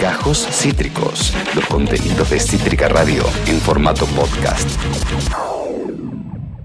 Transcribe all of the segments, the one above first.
Gajos Cítricos, los contenidos de Cítrica Radio en formato podcast.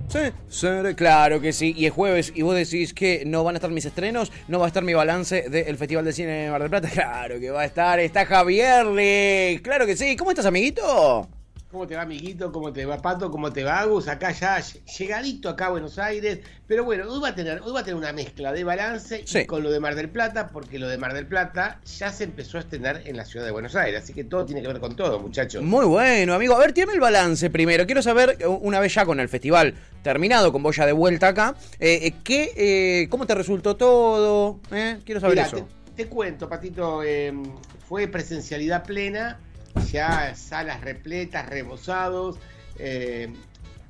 Sí, sí, claro que sí. Y es jueves y vos decís que no van a estar mis estrenos, no va a estar mi balance del Festival de Cine de Mar del Plata. Claro que va a estar. Está Javier Lee. Claro que sí. ¿Cómo estás, amiguito? ¿Cómo te va, amiguito? ¿Cómo te va, Pato? ¿Cómo te va, Agus? Acá ya llegadito acá a Buenos Aires. Pero bueno, hoy va a tener, hoy va a tener una mezcla de balance y con lo de Mar del Plata, porque lo de Mar del Plata ya se empezó a estrenar en la ciudad de Buenos Aires. Así que todo tiene que ver con todo, muchachos. Muy bueno, amigo. A ver, tiene el balance primero. Quiero saber, una vez ya con el festival terminado, con vos ya de vuelta acá, eh, eh ¿qué, eh, ¿cómo te resultó todo? Eh, quiero saber eso. Te, te, cuento, Patito, fue presencialidad plena ya salas repletas, rebosados. Eh,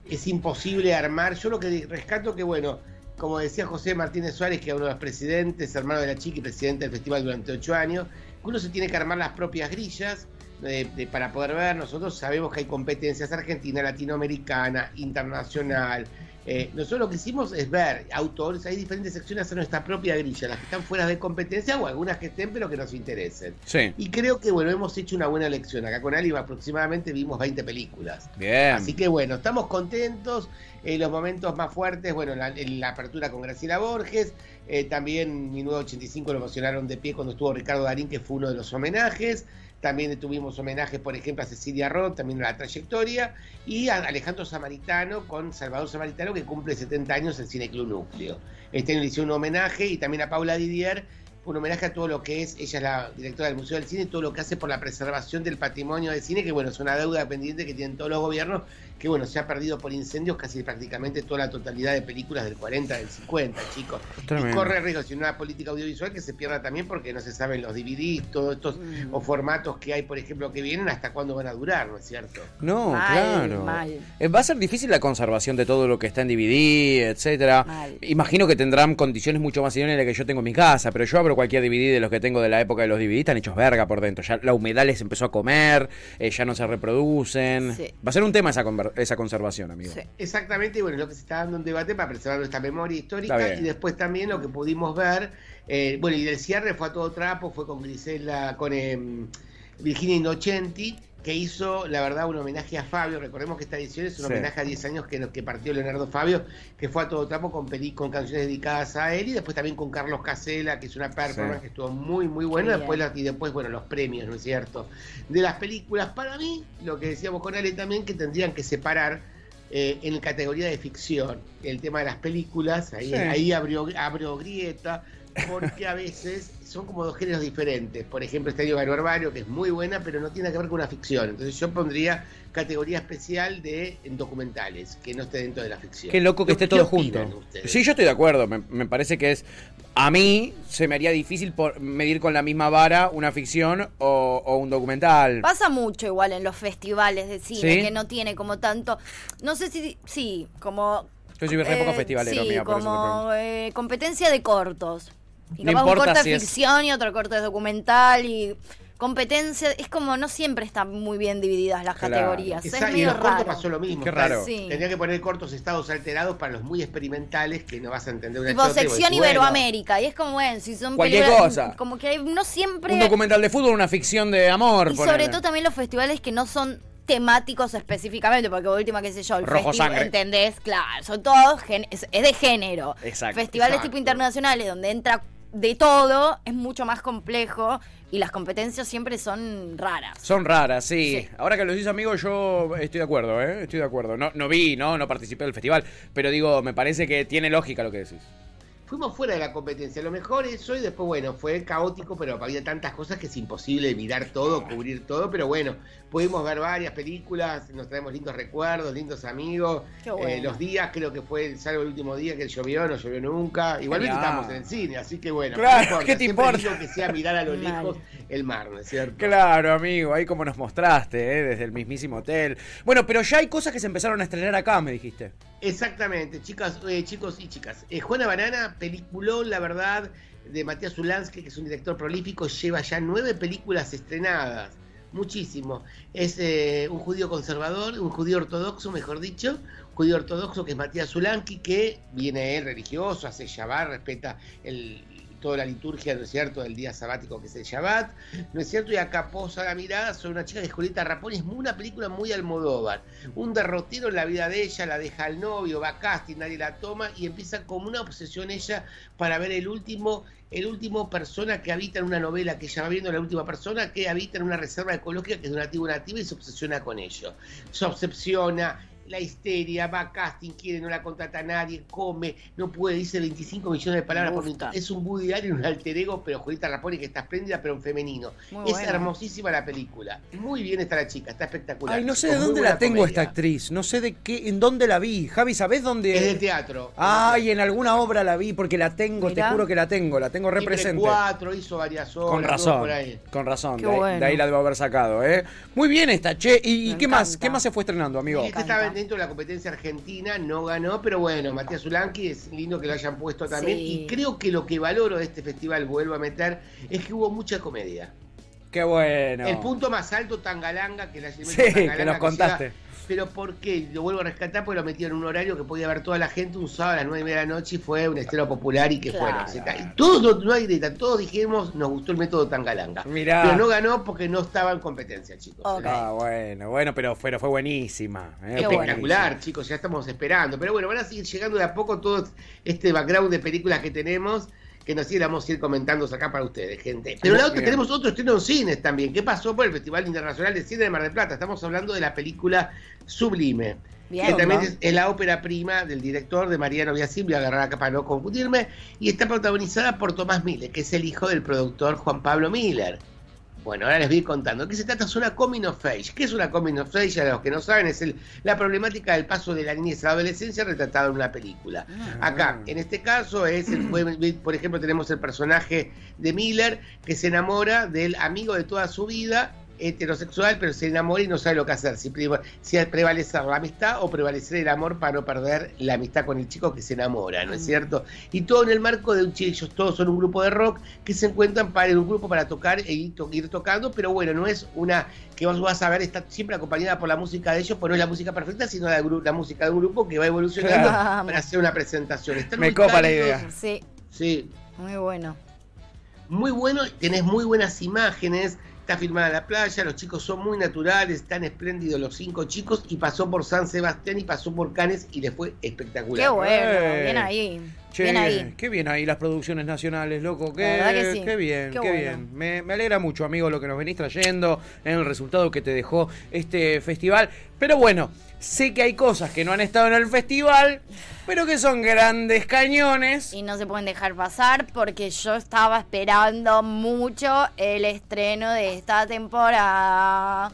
es imposible armar. Yo lo que rescato que, bueno, como decía José Martínez Suárez, que es uno de los presidentes, hermano de la chica y presidente del festival durante ocho años, uno se tiene que armar las propias grillas eh, para poder ver. Nosotros sabemos que hay competencias argentina, latinoamericana, internacional, eh, nosotros lo que hicimos es ver autores, hay diferentes secciones en nuestra propia grilla, las que están fuera de competencia o algunas que estén pero que nos interesen. Y creo que bueno, hemos hecho una buena elección. Acá con Ali aproximadamente vimos 20 películas. Bien. Así que bueno, estamos contentos. En los momentos más fuertes, bueno, la, la apertura con Graciela Borges, eh, también 1985 lo emocionaron de pie cuando estuvo Ricardo Darín, que fue uno de los homenajes. También tuvimos homenajes, por ejemplo, a Cecilia Roth, también a la trayectoria, y a Alejandro Samaritano con Salvador Samaritano, que cumple 70 años en Cine Club Núcleo. Este año le hizo un homenaje y también a Paula Didier, un homenaje a todo lo que es, ella es la directora del Museo del Cine, todo lo que hace por la preservación del patrimonio del cine, que bueno, es una deuda pendiente que tienen todos los gobiernos, que bueno, se ha perdido por incendios casi prácticamente toda la totalidad de películas del 40, del 50, chicos. Y corre riesgo, si una política audiovisual que se pierda también porque no se saben los DVDs, todos estos mm. o formatos que hay, por ejemplo, que vienen, hasta cuándo van a durar, ¿no es cierto? No, claro. Eh, va a ser difícil la conservación de todo lo que está en DVD, etcétera. Imagino que tendrán condiciones mucho más idóneas de las que yo tengo en mi casa, pero yo abro cualquier DVD de los que tengo de la época de los DVD, están hechos verga por dentro. Ya la humedad les empezó a comer, eh, ya no se reproducen. Va a ser un tema esa, esa conservación, amigo. Exactamente, y bueno, lo que se está dando un debate para preservar nuestra memoria histórica y después también lo que pudimos ver, eh, bueno, y del cierre fue a todo trapo, fue con Grisela, con em, Virginia Innocenti que hizo, la verdad, un homenaje a Fabio. Recordemos que esta edición es un homenaje a 10 años que, que partió Leonardo Fabio, que fue a todo trapo con, con canciones dedicadas a él y después también con Carlos Casela, que es una performance que estuvo muy, muy buena. Después, y después, bueno, los premios, ¿no es cierto? De las películas, para mí, lo que decíamos con Ale también, que tendrían que separar eh, en categoría de ficción el tema de las películas, ahí, ahí abrió, abrió grieta, porque a veces son como dos géneros diferentes. Por ejemplo, Estadio Barbario, que es muy buena, pero no tiene que ver con una ficción. Entonces yo pondría categoría especial de documentales, que no esté dentro de la ficción. Qué loco que esté todo junto. Sí, yo estoy de acuerdo. Me, parece que es. A mí se me haría difícil por medir con la misma vara una ficción o, un documental. Pasa mucho igual en los festivales de cine, que no tiene como tanto. No sé si. Sí, como. Yo soy re poco eh, festivalero, sí, como eh, competencia de cortos. Y no un corto de ficción y otro corto de documental y competencia. Es como no siempre están muy bien divididas las categorías. Es y en los cortos pasó lo mismo. Qué raro. Tendría que poner cortos estados alterados para los muy experimentales que no vas a entender una Tipo sección Iberoamérica. Y es como, bueno, si son Cualquier cosa. Como que no siempre. Un documental de fútbol, una ficción de amor. Y sobre todo también los festivales que no son temáticos específicamente, porque última, qué sé yo, el Rojo sangre. ¿entendés? Claro, son todos, es, de género. Exacto. Festivales tipo internacionales donde entra de todo es mucho más complejo y las competencias siempre son raras. Son raras, sí. Ahora que lo dices, amigo, yo estoy de acuerdo, ¿eh? Estoy de acuerdo. No, no vi, ¿no? No participé del festival, pero digo, me parece que tiene lógica lo que decís fuimos fuera de la competencia. Lo mejor eso y después, bueno, fue caótico, pero había tantas cosas que es imposible mirar todo, cubrir todo, pero bueno, pudimos ver varias películas, nos traemos lindos recuerdos, lindos amigos. Eh, los días, creo que fue, salvo el último día que llovió, no llovió nunca. Igualmente estamos en el cine, así que bueno, claro, ¿qué te importa? que sea mirar a lo lejos el mar, ¿no es cierto? Claro, amigo, ahí como nos mostraste, ¿eh? desde el mismísimo hotel. Bueno, pero ya hay cosas que se empezaron a estrenar acá, me dijiste. Exactamente, chicas, eh, chicos y chicas. Eh, Juana Banana, peliculón, la verdad, de Matías Ulansky, que es un director prolífico, lleva ya nueve películas estrenadas. Muchísimo. Es eh, un judío conservador, un judío ortodoxo, mejor dicho, judío ortodoxo que es Matías Ulansky, que viene él religioso, hace Shabbat, respeta el toda la liturgia, ¿no es cierto?, del día sabático que es el Shabbat, ¿no es cierto? Y acá posa la mirada sobre una chica que es Julieta Rapón, es una película muy Almodóvar, un derrotero en la vida de ella, la deja al novio, va a casting, nadie la toma y empieza como una obsesión ella para ver el último el último persona que habita en una novela que ella va viendo, la última persona que habita en una reserva ecológica que es una tribu nativa y se obsesiona con ello. Se obsesiona, la histeria, va a casting, quiere, no la contrata a nadie, come, no puede, dice 25 millones de palabras por minuto. Es un Woody Allen, un alter ego, pero Julieta Raponi que está espléndida, pero en femenino. es hermosísima la película. Muy bien está la chica, está espectacular. Ay, no sé de dónde la tengo esta actriz, no sé de qué, en dónde la vi. Javi, ¿sabés dónde? Es de teatro. Ay, en alguna obra la vi porque la tengo, te juro que la tengo, la tengo represente. cuatro, hizo varias obras. Con razón, con razón, de ahí, la debo haber sacado, ¿eh? Muy bien esta, che. ¿Y, qué más? ¿Qué más se fue estrenando, amigo? Este estaba dentro de la competencia Argentina, no ganó, pero bueno, Matías Ulanqui es lindo que lo hayan puesto también. Y creo que lo que valoro de este festival, vuelvo a meter, es que hubo mucha comedia. Qué bueno. El punto más alto, Tangalanga, que la Sí, que nos contaste pero ¿por qué? Lo vuelvo a rescatar porque lo metieron en un horario que podía ver toda la gente un sábado a las nueve y media de la noche y fue un estreno popular y que fueron. Se Todos, no, hay grita, todos dijimos, nos gustó el método Tangalanga. Mirá. Pero no ganó porque no estaba en competencia, chicos. Ah, bueno, bueno, pero fue, fue buenísima. Eh, Espectacular, chicos, ya estamos esperando. Pero bueno, van a seguir llegando de a poco todo este background de películas que tenemos que nos íbamos a ir comentando acá para ustedes, gente. Pero la otra, tenemos otro estreno en cines también. ¿Qué pasó por el Festival Internacional de Cine de Mar del Plata? Estamos hablando de la película Sublime. que también es, la ópera prima del director de Mariano Biasim, voy a agarrar acá para no confundirme, y está protagonizada por Tomás Miller, que es el hijo del productor Juan Pablo Miller. Bueno, ahora les voy contando. ¿Qué se trata? Es una coming of age. ¿Qué es una coming of age? A los que no saben, es el, la problemática del paso de la niñez a la adolescencia retratada en una película. Ah. Acá, en este caso, es por ejemplo, tenemos el personaje de Miller que se enamora del amigo de toda su vida heterosexual, pero se enamora y no sabe lo que hacer, si, si prevalecer la amistad o prevalecer el amor para no perder la amistad con el chico que se enamora, ¿no es cierto? Y todo en el marco de un chico, ellos todos son un grupo de rock que se encuentran para en un grupo para tocar e ir, tocando, pero bueno, no es una que vos vas a ver, está siempre acompañada por la música de ellos, pues no es la música perfecta, sino la, la música de un grupo que va evolucionando para hacer una presentación. Me copa la idea. Sí. Sí. Muy bueno. Muy bueno, tenés muy buenas imágenes, Está filmada la playa, los chicos son muy naturales, están espléndidos los cinco chicos y pasó por San Sebastián y pasó por Canes y le fue espectacular. Qué bueno, bien ahí. Bien ahí. Qué bien ahí las producciones nacionales, loco. Qué, qué bien, qué, bien. Me, me, alegra mucho, amigo, lo que nos venís trayendo en el resultado que te dejó este festival. Pero bueno, sé que hay cosas que no han estado en el festival pero que son grandes cañones. Y no se pueden dejar pasar porque yo estaba esperando mucho el estreno de esta temporada.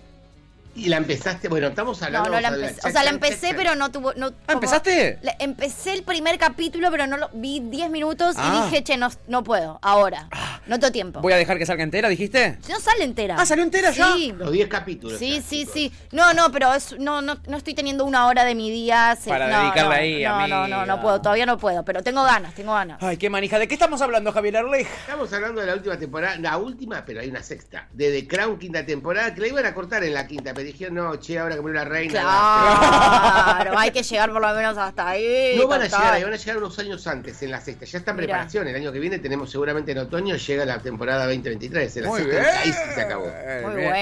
Y la empezaste, bueno, estamos hablando no, no la empecé, O sea, la empecé, pero no tuvo. No, ¿Ah, ¿Empezaste? empecé el primer capítulo, pero no lo vi 10 minutos y ah. dije, che, no, no puedo, ahora. Ah. No tengo tiempo. Voy a dejar que salga entera, dijiste. No sale entera. Ah, salió entera ya. Sí. Los 10 capítulos. Sí, sí, sí. No, no, pero es, no, no, no estoy teniendo una hora de mi día. Para dedicarla ahí, no, no, no, no puedo, todavía no puedo, pero tengo ganas, tengo ganas. Ay, qué manija. ¿De qué estamos hablando, Javier Arleja? Estamos hablando de la última temporada, la última, pero hay una sexta, de The Crown, quinta temporada, que la iban a cortar en la quinta, pero dijeron, no, che, ahora que murió la reina. Claro, hay que llegar por lo menos hasta ahí. No van a llegar ahí, van a llegar unos años antes, en la sexta. Ya está en preparación. El año que viene tenemos seguramente en otoño, llega la temporada 2023. En la Muy bien. Ahí sí se acabó.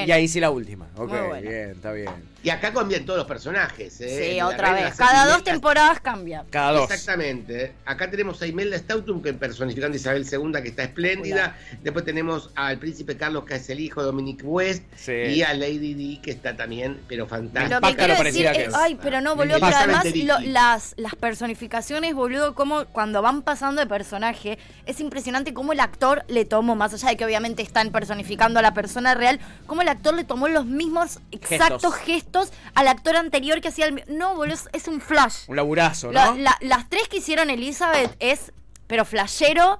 Y ahí sí la última. Ok, bien, está bien. Y acá cambian todos los personajes. ¿eh? Sí, otra vez. Cada dos temporadas cambia. Cada dos. Exactamente. Acá tenemos a Imelda Stautum, que personificando a Isabel II, que está espléndida. Después tenemos al príncipe Carlos, que es el hijo de Dominic West. Y a Lady Di, que está también, pero fantástica. Lo que quiero decir es, ay, pero no, boludo, pero además las, las personificaciones, boludo, como cuando van pasando de personaje, es impresionante cómo el actor le tomó, más allá de que obviamente están personificando a la persona real, cómo el actor le tomó los mismos exactos gestos al actor anterior que hacía el... No, boludo, es un flash. Un laburazo, ¿no? las tres que hicieron Elizabeth es, pero flashero,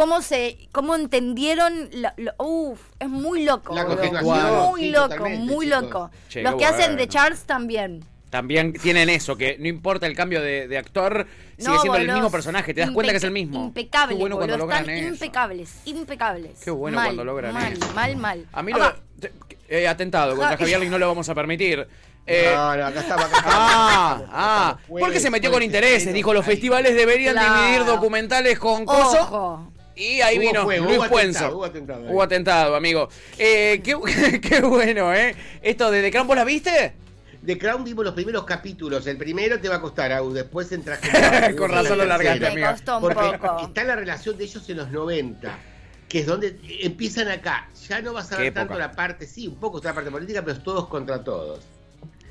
cómo se cómo entendieron Uf, es muy loco muy loco muy loco los que hacen de Charles también. También tienen eso que no importa el cambio de, actor sigue siendo el mismo personaje te das cuenta que es el mismo. impecable Qué bueno cuando logran impecables impecables. Qué bueno cuando logran mal, eso. mal mal. A mí lo, eh, atentado contra Javier y no lo vamos a permitir. Eh, no, no, acá estaba. Acá ah, ah. Porque se metió con intereses. Dijo, los festivales deberían dividir documentales con coso. Y ahí vino Luis Puenzo. Hubo atentado, hubo atentado, amigo. Eh, qué, qué, bueno, ¿eh? Esto de The Crown, ¿vos la viste? The Crown vimos los primeros capítulos. El primero te va a costar, Au. Después entras con, razón lo largaste, amigo. Porque está la relación de ellos en los 90 que es donde empiezan acá. Ya no vas a ver tanto la parte, sí, un poco está la parte política, pero es todos contra todos.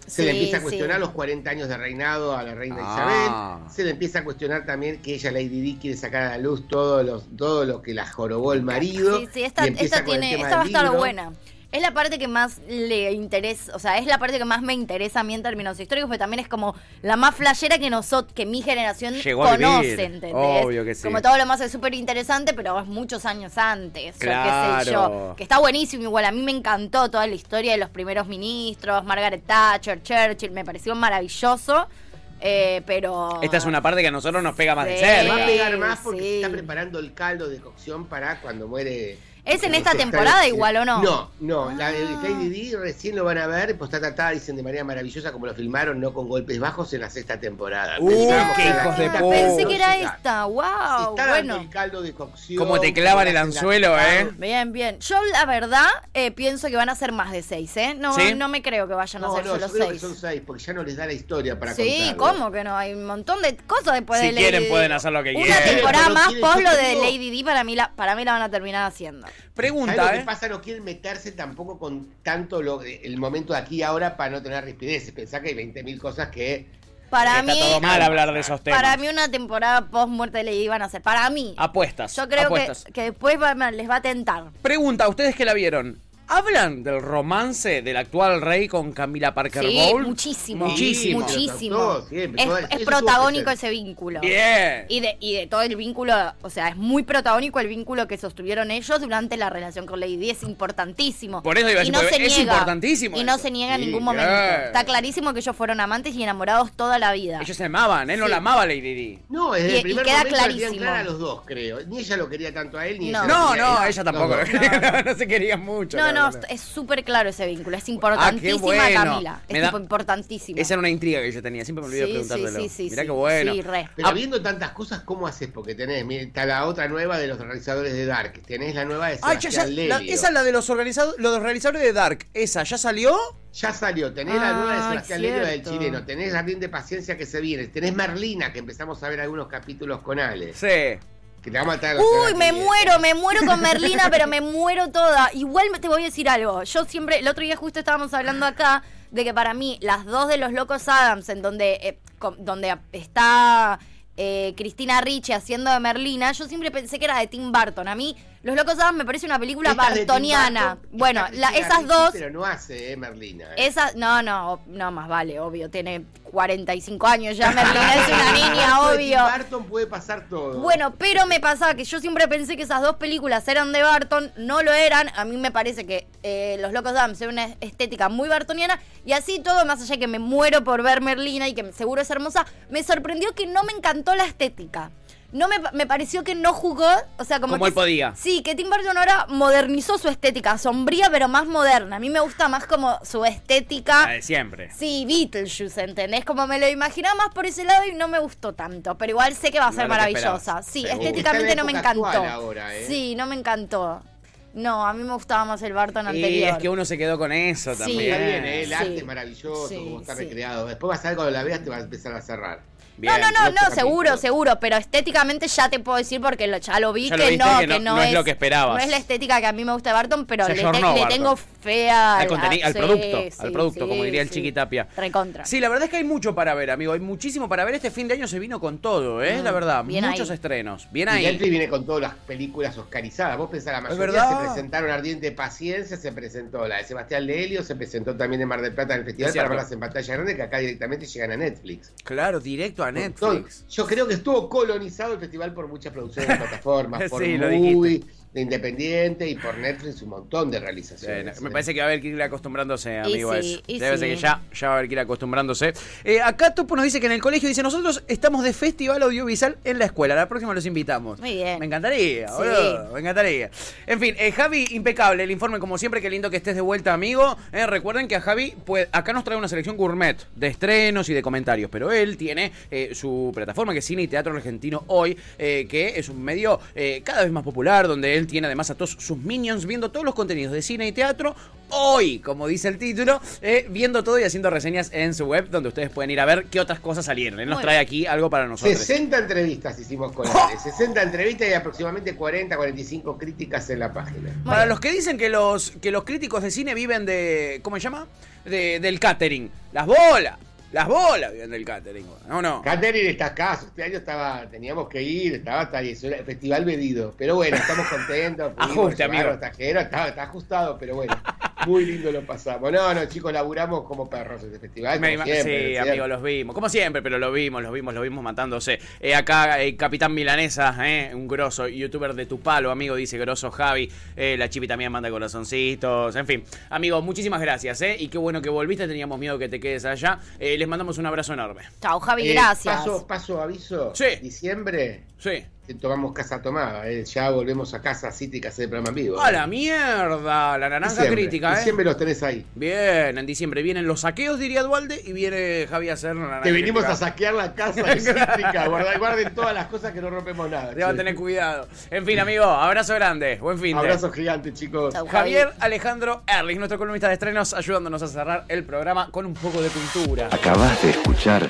Se le empieza a cuestionar los 40 años de reinado a la reina ah. Isabel. Se le empieza a cuestionar también que ella, Lady Di, quiere sacar a la luz todo, los, todo lo que la jorobó el marido. Sí, sí, esta, esta, tiene, esta va a estar buena. Es la parte que más le interesa, o sea, es la parte que más me interesa a mí en términos históricos, pero también es como la más flashera que nosotros, que mi generación conoce, ¿entendés? Obvio que sí. Como todo lo más es súper interesante, pero es muchos años antes, claro. qué sé yo. Que está buenísimo igual, a mí me encantó toda la historia de los primeros ministros, Margaret Thatcher, Churchill, me pareció maravilloso. Eh, pero. Esta es una parte que a nosotros nos pega más de cerca. Va a pegar más porque se está preparando el caldo de cocción para cuando muere ¿Es en esta temporada igual o no? No, no. La de KDD ah. recién lo van a ver, pues está tratada, dicen, de manera maravillosa, como lo filmaron, no con golpes bajos en la sexta temporada. Uh, qué hijos de puta. Pensé que era esta, wow. Está bueno. el caldo de cocción. Como te clavan el anzuelo, ¿eh? Bien, bien. Yo, la verdad, eh, pienso que van a ser más de seis, ¿eh? No, no me creo que vayan a ser no, solo yo creo Que son seis, porque ya no les da la historia para Sí, ¿cómo que no? Hay un montón de cosas después de Lady Si quieren, pueden hacer lo que quieran. Una temporada más, post lo de Lady D, para mí, la, para mí la van a terminar haciendo. Pregunta, ¿Qué pasa? No quieren meterse tampoco con tanto lo, el momento de aquí y ahora para no tener rispideces. Pensá que hay 20.000 cosas que para mí, todo mal hablar de esos temas. Para mí una temporada post muerte le iban a hacer. Para mí. Apuestas. Yo creo Que, que, después les va a tentar. Pregunta, ¿ustedes que la vieron? ¿Hablan del romance del actual rey con Camila Parker sí, Bowl? Muchísimo. Muchísimo. Muchísimo. es, protagónico ese vínculo. Bien. Y de, y de todo el vínculo, o sea, es muy protagónico el vínculo que sostuvieron ellos durante la relación con Lady Di. Es importantísimo. Por eso iba a decir, no es importantísimo. Y no se niega en ningún momento. Está clarísimo que ellos fueron amantes y enamorados toda la vida. Ellos se amaban, él no la amaba Lady Di. No, desde el primer y queda clarísimo. a los dos, creo. Ni ella lo quería tanto a él, ni no. ella No, no, ella tampoco. No, se querían mucho. No, no, es súper claro ese vínculo. Es ah, importantísima Camila. Es tipo importantísima. Esa era una intriga que yo tenía. Siempre me olvidé de preguntártelo. Sí, sí, Mirá qué bueno. Pero ah, viendo tantas cosas, ¿cómo haces? Porque tenés, está la otra nueva de los realizadores de Dark. Tenés la nueva de Sebastián la, Esa es la de los, organizados, los realizadores de Dark. ¿Esa ya salió? Ya salió, tenés la nueva de Sebastián Lelio del chileno, tenés Jardín de Paciencia que se viene, tenés Merlina, que empezamos a ver algunos capítulos con Ale. Sí. Que te va a matar Uy, me muero, me muero con Merlina, pero me muero toda. Igual te voy a decir algo. Yo siempre, el otro día justo estábamos hablando acá de que para mí las dos de los locos Adams, en donde, eh, donde está eh, Cristina Ricci haciendo de Merlina, yo siempre pensé que era de Tim Burton. A mí los Locos Adams me parece una película bartoniana. Bueno, esas dos. Pero no hace, eh, Merlina. Eh. Esa, no, no, no, más vale, obvio. Tiene 45 años ya, Merlina es una niña, obvio. Barton puede pasar todo. Bueno, pero me pasaba que yo siempre pensé que esas dos películas eran de Barton, no lo eran. A mí me parece que eh, Los Locos Adams es una estética muy bartoniana. Y así todo, más allá de que me muero por ver Merlina y que seguro es hermosa, me sorprendió que no me encantó la estética no me, me, pareció que no jugó, o sea, como, como él podía. Sí, que Tim Burton ahora modernizó su estética, sombría pero más moderna. A mí me gusta más como su estética. de siempre. Sí, Beetlejuice, ¿entendés? Como me lo imaginaba más por ese lado y no me gustó tanto, pero igual sé que va a ser maravillosa. Sí, estéticamente no me encantó. ¿eh? Sí, no me encantó. No, a mí me gustaba más el Barton anterior. Y es que uno se quedó con eso también. Está bien, ¿eh? el arte es maravilloso, como está recreado. Después vas a ver cuando la veas te vas a empezar a cerrar no, no, no, no, seguro, seguro, pero estéticamente ya te puedo decir porque ya lo vi que, no, que, no, es, lo que esperabas. No es la estética que a mí me gusta de Barton, pero le, tengo fea al, al producto, al producto, como diría el Chiquitapia. Recontra. Sí, la verdad es que hay mucho para ver, amigo, hay muchísimo para ver. Este fin de año se vino con todo, ¿eh? la mm, verdad, muchos estrenos. Bien ahí. Y viene con todas las películas oscarizadas. Vos pensás, la mayoría se presentaron Ardiente Paciencia, se presentó la de Sebastián Lelio, se presentó también en Mar del Plata en el festival para verlas en pantalla grande, que acá directamente llegan a Netflix. Claro, directo a Netflix. Yo creo que estuvo colonizado el festival por muchas producciones de plataformas, por movie, de Independiente y por Netflix un montón de realizaciones. me parece que va a haber que ir acostumbrándose, amigo. eso. Debe ser que ya, ya va a haber que ir acostumbrándose. Eh, acá Topo nos dice que en el colegio dice: Nosotros estamos de festival audiovisual en la escuela. La próxima los invitamos. Muy bien. Me encantaría, boludo. Me encantaría. En fin, eh, Javi, impecable el informe, como siempre. Qué lindo que estés de vuelta, amigo. Eh, recuerden que a Javi, pues, acá nos trae una selección gourmet de estrenos y de comentarios. Pero él tiene su plataforma que es Cine y Teatro Argentino Hoy, que es un medio cada vez más popular, donde él tiene además a todos sus minions viendo todos los contenidos de cine y teatro hoy, como dice el título, eh, viendo todo y haciendo reseñas en su web, donde ustedes pueden ir a ver qué otras cosas salieron. Él nos trae aquí algo para nosotros. 60 entrevistas hicimos con él, 60 entrevistas y aproximadamente 40, 45 críticas en la página. Para los que dicen que los, que los críticos de cine viven de, ¿cómo se llama? De, del catering. Las bolas. Las bolas vienen del catering, ¿no? no. Catering está acá, este año estaba, teníamos que ir, estaba hasta el festival medido. Pero bueno, estamos contentos. Ajuste, amigo. está, está ajustado, pero bueno. Muy lindo lo pasamos. No, no, chicos, laburamos como perros este festival. sí, amigo, los vimos. Como siempre, pero lo vimos, los vimos, los vimos matándose. Eh, acá, eh, Capitán Milanesa, eh, un grosso youtuber de tu palo, amigo, dice grosso Javi. Eh, la Chipi también manda corazoncitos. En fin, amigo, muchísimas gracias, ¿eh? Y qué bueno que volviste, teníamos miedo que te quedes allá. les mandamos un abrazo enorme. Chao, Javi, gracias. Paso, paso aviso. Sí. Diciembre. Sí tomamos casa tomada. Eh. Ya volvemos a casa City que hacer el programa en vivo. ¡A la mierda! La naranja crítica, ¿eh? Diciembre los tenés ahí. Bien, en diciembre vienen los saqueos, diría Dualde, y viene Javier a hacer la naranja Te vinimos a saquear la casa cítrica. Guarden, todas las cosas que no rompemos nada. A tener cuidado. En fin, amigo, abrazo grande. Buen fin. Abrazo gigante, chicos. Javier Alejandro Erlich, nuestro columnista de estrenos, ayudándonos a cerrar el programa con un poco de cultura. Acabas de escuchar